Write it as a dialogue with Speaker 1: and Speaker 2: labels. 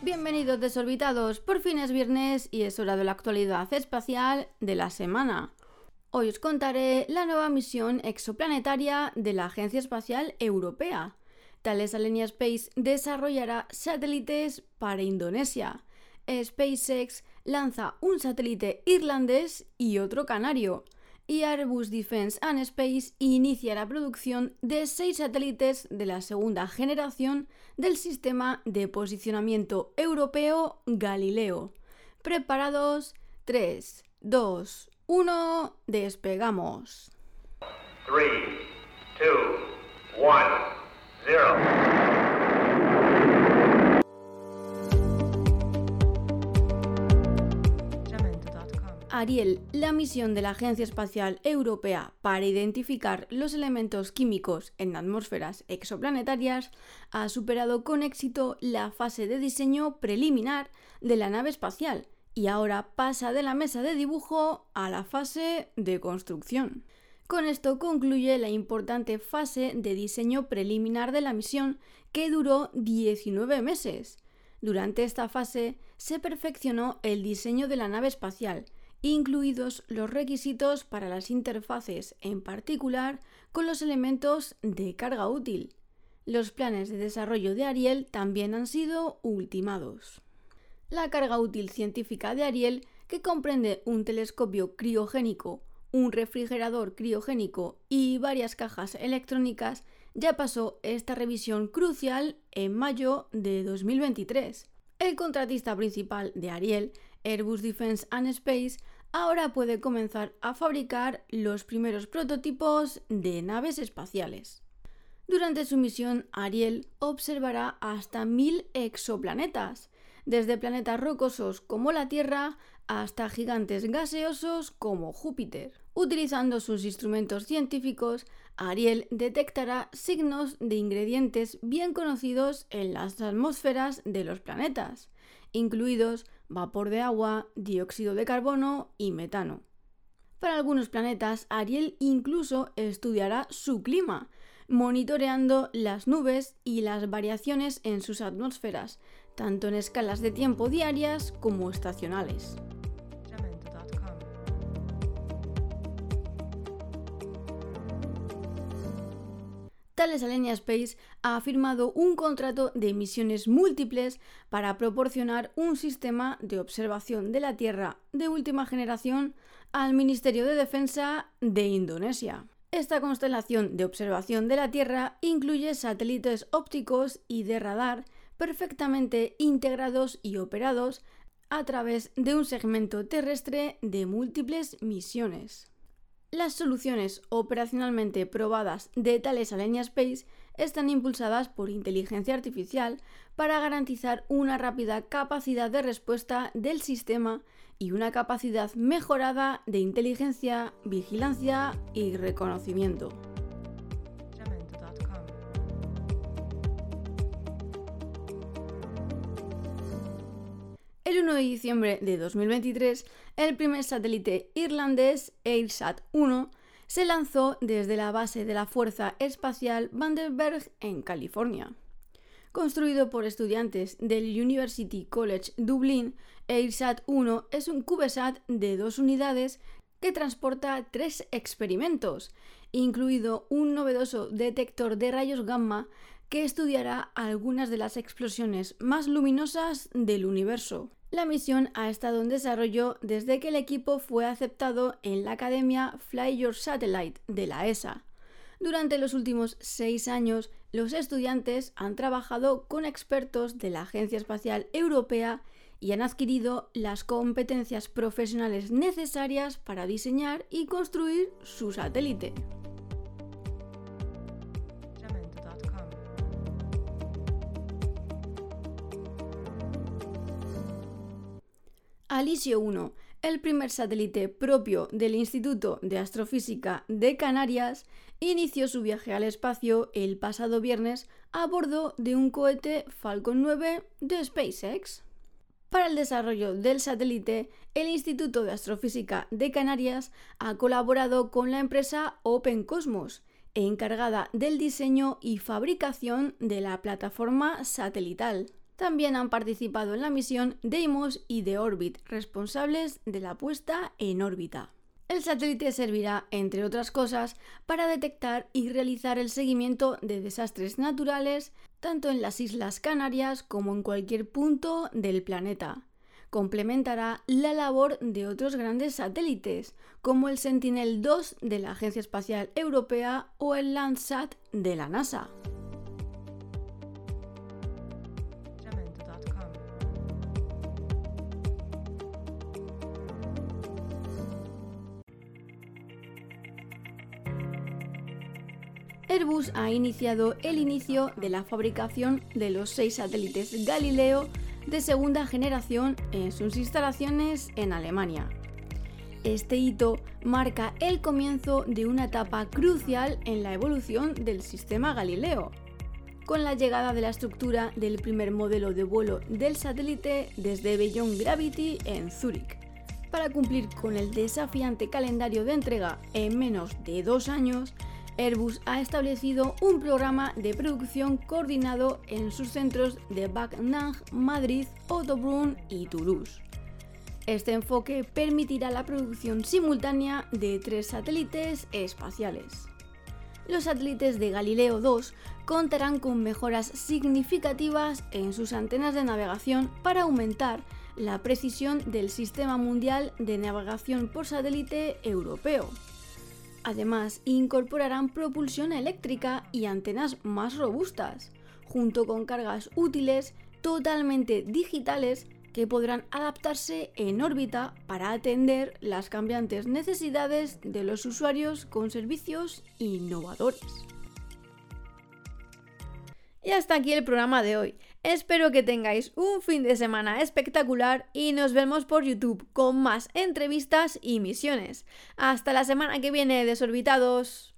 Speaker 1: Bienvenidos desorbitados, por fin es viernes y es hora de la actualidad espacial de la semana. Hoy os contaré la nueva misión exoplanetaria de la Agencia Espacial Europea. Thales Alenia Space desarrollará satélites para Indonesia. SpaceX lanza un satélite irlandés y otro canario y Airbus Defence and Space inicia la producción de seis satélites de la segunda generación del sistema de posicionamiento europeo Galileo. Preparados, 3, 2, 1, despegamos. 3, 2, 1, 0. Ariel, la misión de la Agencia Espacial Europea para identificar los elementos químicos en atmósferas exoplanetarias, ha superado con éxito la fase de diseño preliminar de la nave espacial y ahora pasa de la mesa de dibujo a la fase de construcción. Con esto concluye la importante fase de diseño preliminar de la misión, que duró 19 meses. Durante esta fase se perfeccionó el diseño de la nave espacial, incluidos los requisitos para las interfaces, en particular con los elementos de carga útil. Los planes de desarrollo de Ariel también han sido ultimados. La carga útil científica de Ariel, que comprende un telescopio criogénico, un refrigerador criogénico y varias cajas electrónicas, ya pasó esta revisión crucial en mayo de 2023. El contratista principal de Ariel Airbus Defence and Space ahora puede comenzar a fabricar los primeros prototipos de naves espaciales. Durante su misión, Ariel observará hasta mil exoplanetas, desde planetas rocosos como la Tierra hasta gigantes gaseosos como Júpiter. Utilizando sus instrumentos científicos, Ariel detectará signos de ingredientes bien conocidos en las atmósferas de los planetas, incluidos vapor de agua, dióxido de carbono y metano. Para algunos planetas, Ariel incluso estudiará su clima, monitoreando las nubes y las variaciones en sus atmósferas, tanto en escalas de tiempo diarias como estacionales. Thales Alenia Space ha firmado un contrato de misiones múltiples para proporcionar un sistema de observación de la Tierra de última generación al Ministerio de Defensa de Indonesia. Esta constelación de observación de la Tierra incluye satélites ópticos y de radar perfectamente integrados y operados a través de un segmento terrestre de múltiples misiones. Las soluciones operacionalmente probadas de Thales Alenia Space están impulsadas por inteligencia artificial para garantizar una rápida capacidad de respuesta del sistema y una capacidad mejorada de inteligencia, vigilancia y reconocimiento. El 1 de diciembre de 2023, el primer satélite irlandés, AirSat-1, se lanzó desde la base de la Fuerza Espacial Vandenberg en California. Construido por estudiantes del University College Dublin, AirSat-1 es un CubeSat de dos unidades que transporta tres experimentos, incluido un novedoso detector de rayos gamma que estudiará algunas de las explosiones más luminosas del universo. La misión ha estado en desarrollo desde que el equipo fue aceptado en la Academia Fly Your Satellite de la ESA. Durante los últimos seis años, los estudiantes han trabajado con expertos de la Agencia Espacial Europea y han adquirido las competencias profesionales necesarias para diseñar y construir su satélite. Alisio 1, el primer satélite propio del Instituto de Astrofísica de Canarias, inició su viaje al espacio el pasado viernes a bordo de un cohete Falcon 9 de SpaceX. Para el desarrollo del satélite, el Instituto de Astrofísica de Canarias ha colaborado con la empresa Open Cosmos encargada del diseño y fabricación de la plataforma satelital. También han participado en la misión Deimos y The Orbit, responsables de la puesta en órbita. El satélite servirá, entre otras cosas, para detectar y realizar el seguimiento de desastres naturales, tanto en las Islas Canarias como en cualquier punto del planeta. Complementará la labor de otros grandes satélites, como el Sentinel-2 de la Agencia Espacial Europea o el Landsat de la NASA. Airbus ha iniciado el inicio de la fabricación de los seis satélites Galileo de segunda generación en sus instalaciones en Alemania. Este hito marca el comienzo de una etapa crucial en la evolución del sistema Galileo, con la llegada de la estructura del primer modelo de vuelo del satélite desde Beyond Gravity en Zúrich. Para cumplir con el desafiante calendario de entrega en menos de dos años, Airbus ha establecido un programa de producción coordinado en sus centros de Backnang, Madrid, Ottobrunn y Toulouse. Este enfoque permitirá la producción simultánea de tres satélites espaciales. Los satélites de Galileo 2 contarán con mejoras significativas en sus antenas de navegación para aumentar la precisión del Sistema Mundial de Navegación por Satélite Europeo. Además, incorporarán propulsión eléctrica y antenas más robustas, junto con cargas útiles totalmente digitales que podrán adaptarse en órbita para atender las cambiantes necesidades de los usuarios con servicios innovadores. Y hasta aquí el programa de hoy. Espero que tengáis un fin de semana espectacular y nos vemos por YouTube con más entrevistas y misiones. Hasta la semana que viene, desorbitados.